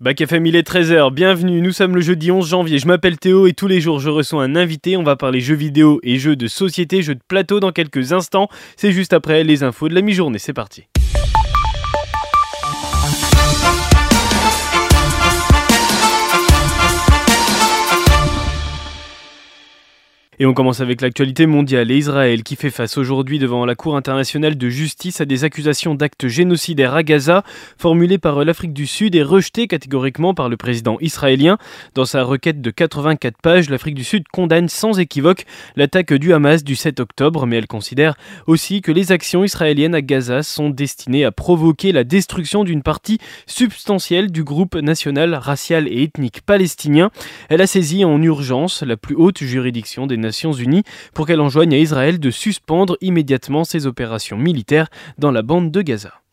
Bac FM, il est 13h, bienvenue, nous sommes le jeudi 11 janvier, je m'appelle Théo et tous les jours je reçois un invité, on va parler jeux vidéo et jeux de société, jeux de plateau dans quelques instants, c'est juste après les infos de la mi-journée, c'est parti. Et on commence avec l'actualité mondiale et Israël qui fait face aujourd'hui devant la Cour internationale de justice à des accusations d'actes génocidaires à Gaza formulées par l'Afrique du Sud et rejetées catégoriquement par le président israélien. Dans sa requête de 84 pages, l'Afrique du Sud condamne sans équivoque l'attaque du Hamas du 7 octobre, mais elle considère aussi que les actions israéliennes à Gaza sont destinées à provoquer la destruction d'une partie substantielle du groupe national, racial et ethnique palestinien. Elle a saisi en urgence la plus haute juridiction des Nations Unies pour qu'elle enjoigne à Israël de suspendre immédiatement ses opérations militaires dans la bande de Gaza.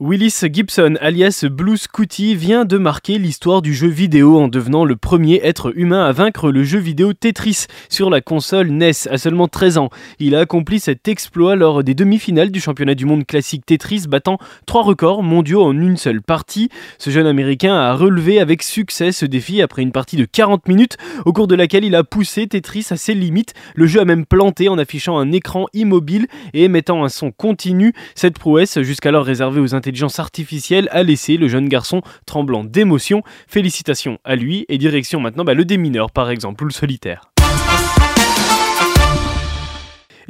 Willis Gibson, alias Blue Scooty, vient de marquer l'histoire du jeu vidéo en devenant le premier être humain à vaincre le jeu vidéo Tetris sur la console NES à seulement 13 ans. Il a accompli cet exploit lors des demi-finales du championnat du monde classique Tetris, battant trois records mondiaux en une seule partie. Ce jeune américain a relevé avec succès ce défi après une partie de 40 minutes, au cours de laquelle il a poussé Tetris à ses limites. Le jeu a même planté en affichant un écran immobile et émettant un son continu. Cette prouesse, jusqu'alors réservée aux intelligences artificielle a laissé le jeune garçon tremblant d'émotion. Félicitations à lui et direction maintenant bah, le démineur par exemple ou le solitaire.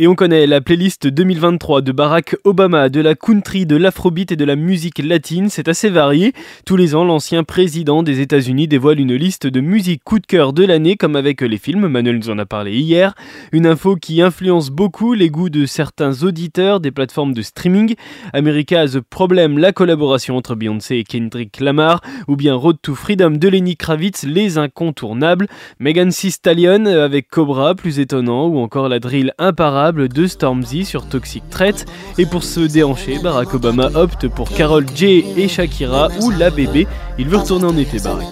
Et on connaît la playlist 2023 de Barack Obama, de la country, de l'afrobeat et de la musique latine. C'est assez varié. Tous les ans, l'ancien président des États-Unis dévoile une liste de musique coup de cœur de l'année, comme avec les films. Manuel nous en a parlé hier. Une info qui influence beaucoup les goûts de certains auditeurs des plateformes de streaming. America has a Problem, la collaboration entre Beyoncé et Kendrick Lamar, ou bien Road to Freedom de Lenny Kravitz, les incontournables. Megan Thee Stallion avec Cobra, plus étonnant, ou encore la drill imparable de Stormzy sur Toxic Threat. Et pour se déhancher, Barack Obama opte pour Carol J et Shakira ou La Bébé. Il veut retourner en été, Barack.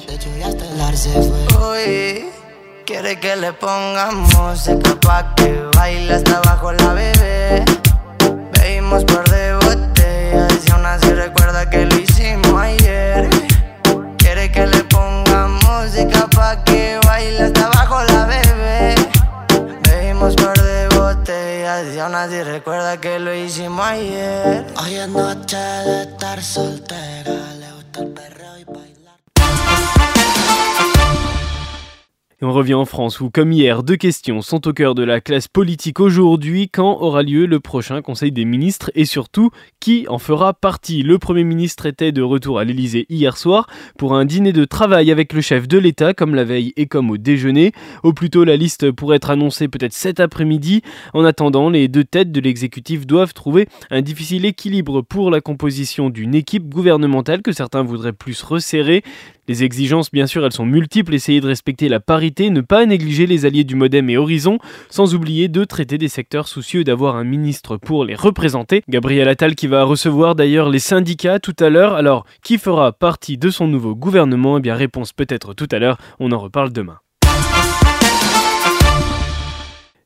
Nadie recuerda que lo hicimos ayer. Hoy es noche de estar soltera, le gusta el perreo y bailar. On revient en France où, comme hier, deux questions sont au cœur de la classe politique aujourd'hui. Quand aura lieu le prochain Conseil des ministres? Et surtout, qui en fera partie? Le Premier ministre était de retour à l'Elysée hier soir pour un dîner de travail avec le chef de l'État, comme la veille et comme au déjeuner. Au plus tôt, la liste pourrait être annoncée peut-être cet après-midi. En attendant, les deux têtes de l'exécutif doivent trouver un difficile équilibre pour la composition d'une équipe gouvernementale que certains voudraient plus resserrer. Les exigences, bien sûr, elles sont multiples, essayer de respecter la parité, ne pas négliger les alliés du Modem et Horizon, sans oublier de traiter des secteurs soucieux d'avoir un ministre pour les représenter. Gabriel Attal qui va recevoir d'ailleurs les syndicats tout à l'heure. Alors, qui fera partie de son nouveau gouvernement? Eh bien, réponse peut-être tout à l'heure, on en reparle demain.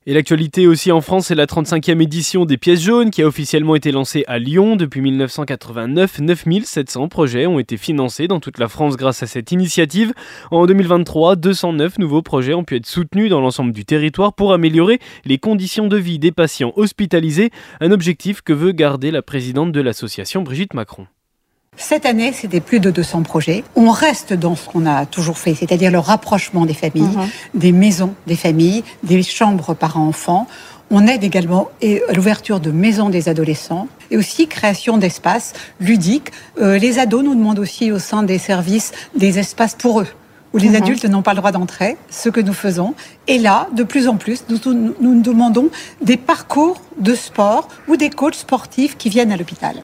Et l'actualité aussi en France, c'est la 35e édition des pièces jaunes qui a officiellement été lancée à Lyon depuis 1989. 9700 projets ont été financés dans toute la France grâce à cette initiative. En 2023, 209 nouveaux projets ont pu être soutenus dans l'ensemble du territoire pour améliorer les conditions de vie des patients hospitalisés, un objectif que veut garder la présidente de l'association Brigitte Macron. Cette année, c'était plus de 200 projets. On reste dans ce qu'on a toujours fait, c'est-à-dire le rapprochement des familles, mhm. des maisons des familles, des chambres parents-enfants. On aide également à l'ouverture de maisons des adolescents et aussi création d'espaces ludiques. Euh, les ados nous demandent aussi au sein des services des espaces pour eux où les mhm. adultes n'ont pas le droit d'entrer, ce que nous faisons. Et là, de plus en plus, nous, nous demandons des parcours de sport ou des coachs sportifs qui viennent à l'hôpital.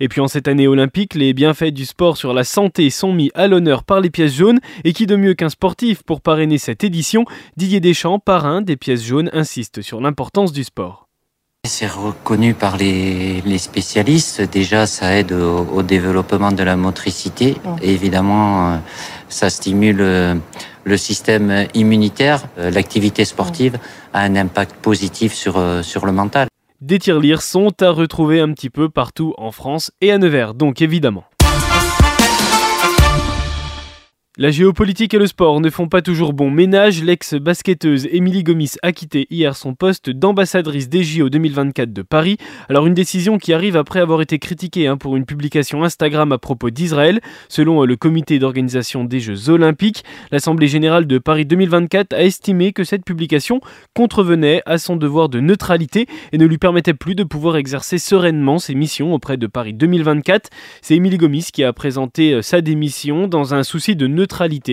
Et puis en cette année olympique, les bienfaits du sport sur la santé sont mis à l'honneur par les pièces jaunes. Et qui de mieux qu'un sportif pour parrainer cette édition? Didier Deschamps, parrain des pièces jaunes, insiste sur l'importance du sport. C'est reconnu par les, spécialistes. Déjà, ça aide au, développement de la motricité. évidemment, euh, ça stimule euh, le système immunitaire. Euh, l'activité sportive a un impact positif sur, sur le mental. Des tirelires sont à retrouver un petit peu partout en France et à Nevers, donc évidemment. La géopolitique et le sport ne font pas toujours bon ménage. L'ex-basketteuse Émilie Gomis a quitté hier son poste d'ambassadrice des JO 2024 de Paris. Alors une décision qui arrive après avoir été critiquée hein, pour une publication Instagram à propos d'Israël. Selon euh, le comité d'organisation des Jeux olympiques, l'Assemblée générale de Paris 2024 a estimé que cette publication contrevenait à son devoir de neutralité et ne lui permettait plus de pouvoir exercer sereinement ses missions auprès de Paris 2024. C'est Émilie Gomis qui a présenté euh, sa démission dans un souci de neutralité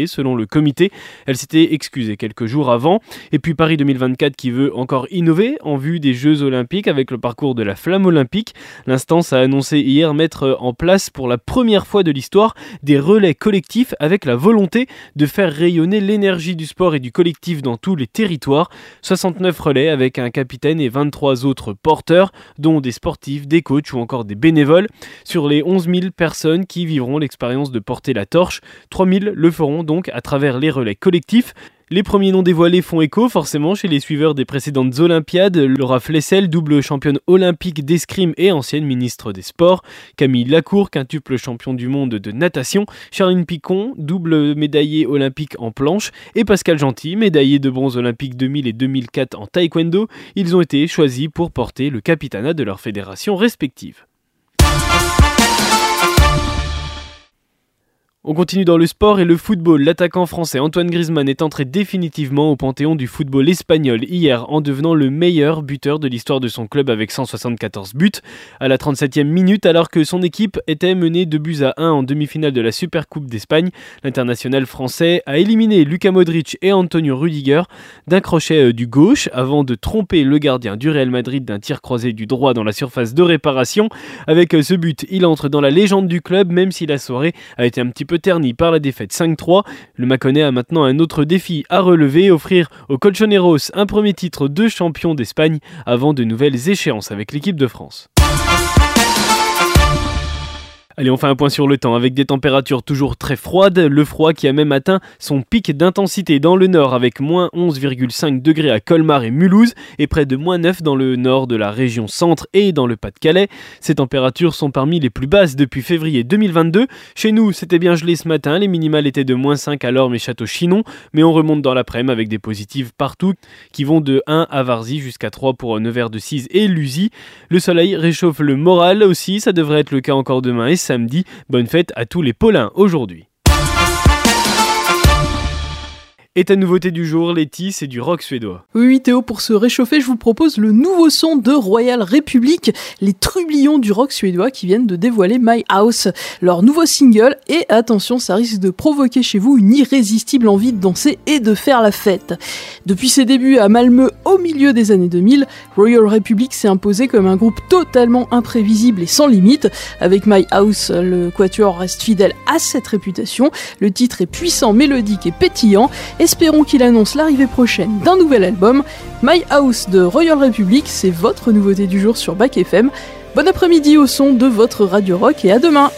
selon le comité. Elle s'était excusée quelques jours avant. Et puis Paris 2024 qui veut encore innover en vue des Jeux olympiques avec le parcours de la flamme olympique. L'instance a annoncé hier mettre en place pour la première fois de l'histoire des relais collectifs avec la volonté de faire rayonner l'énergie du sport et du collectif dans tous les territoires. 69 relais avec un capitaine et 23 autres porteurs, dont des sportifs, des coachs ou encore des bénévoles. Sur les 11 000 personnes qui vivront l'expérience de porter la torche, 3 000 le feront donc à travers les relais collectifs. Les premiers noms dévoilés font écho forcément chez les suiveurs des précédentes Olympiades, Laura Flessel, double championne olympique d'escrime et ancienne ministre des Sports, Camille Lacour, quintuple champion du monde de natation, Charline Picon, double médaillée olympique en planche, et Pascal Gentil, médaillé de bronze olympique 2000 et 2004 en taekwondo, ils ont été choisis pour porter le capitanat de leur fédération respective. On continue dans le sport et le football. L'attaquant français Antoine Griezmann est entré définitivement au panthéon du football espagnol hier en devenant le meilleur buteur de l'histoire de son club avec 174 buts. À la 37e minute, alors que son équipe était menée de buts à 1 en demi-finale de la Supercoupe d'Espagne, l'international français a éliminé Luka Modric et Antonio Rudiger d'un crochet euh, du gauche avant de tromper le gardien du Real Madrid d'un tir croisé du droit dans la surface de réparation. Avec euh, ce but, il entre dans la légende du club même si la soirée a été un petit peu terni par la défaite 5-3. Le Maconnais a maintenant un autre défi à relever, offrir aux Colchoneros un premier titre de champion d'Espagne avant de nouvelles échéances avec l'équipe de France. Allez, on fait un point sur le temps avec des températures toujours très froides. Le froid qui a même atteint son pic d'intensité dans le nord avec moins 11,5 degrés à Colmar et Mulhouse et près de moins 9 dans le nord de la région centre et dans le Pas-de-Calais. Ces températures sont parmi les plus basses depuis février 2022. Chez nous, c'était bien gelé ce matin. Les minimales étaient de moins 5 à Lorme et Château-Chinon, mais on remonte dans l'après-midi avec des positives partout qui vont de 1 à Varzy jusqu'à 3 pour Nevers de 6 et Lusy. Le soleil réchauffe le moral aussi, ça devrait être le cas encore demain samedi. Bonne fête à tous les Paulins aujourd'hui. Et ta nouveauté du jour, Letty, c'est du rock suédois. Oui, Théo, pour se réchauffer, je vous propose le nouveau son de Royal Republic, les trublions du rock suédois qui viennent de dévoiler My House, leur nouveau single. Et attention, ça risque de provoquer chez vous une irrésistible envie de danser et de faire la fête. Depuis ses débuts à Malmö au milieu des années 2000, Royal Republic s'est imposé comme un groupe totalement imprévisible et sans limite. Avec My House, le quatuor reste fidèle à cette réputation. Le titre est puissant, mélodique et pétillant. Espérons qu'il annonce l'arrivée prochaine d'un nouvel album. My House de Royal Republic, c'est votre nouveauté du jour sur Back FM. Bon après-midi au son de votre radio rock et à demain!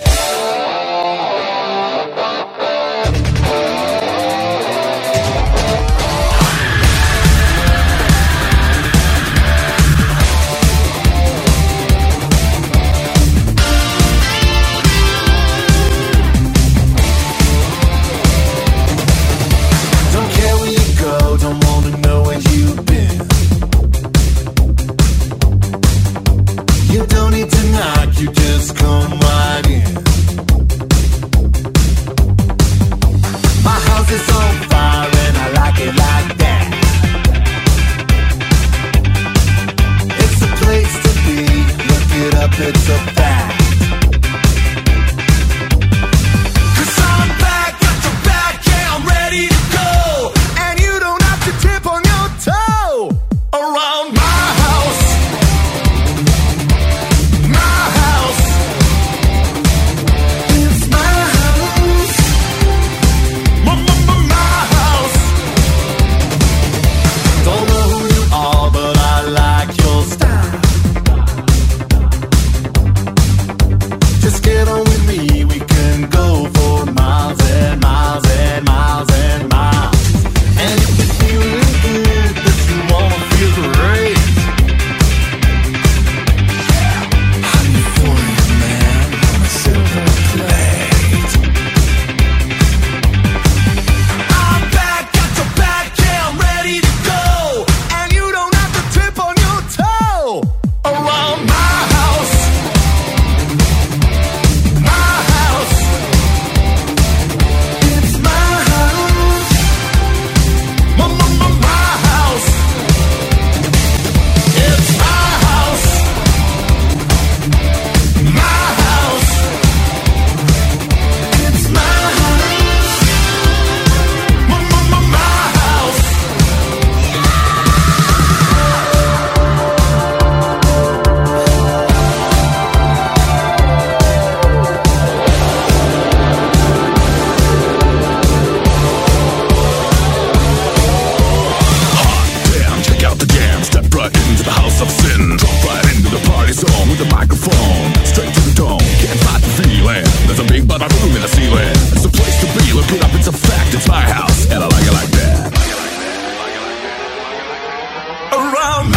You just Around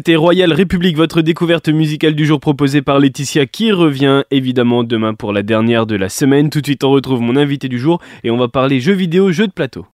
C'était Royal République, votre découverte musicale du jour proposée par Laetitia qui revient évidemment demain pour la dernière de la semaine. Tout de suite on retrouve mon invité du jour et on va parler jeux vidéo, jeux de plateau.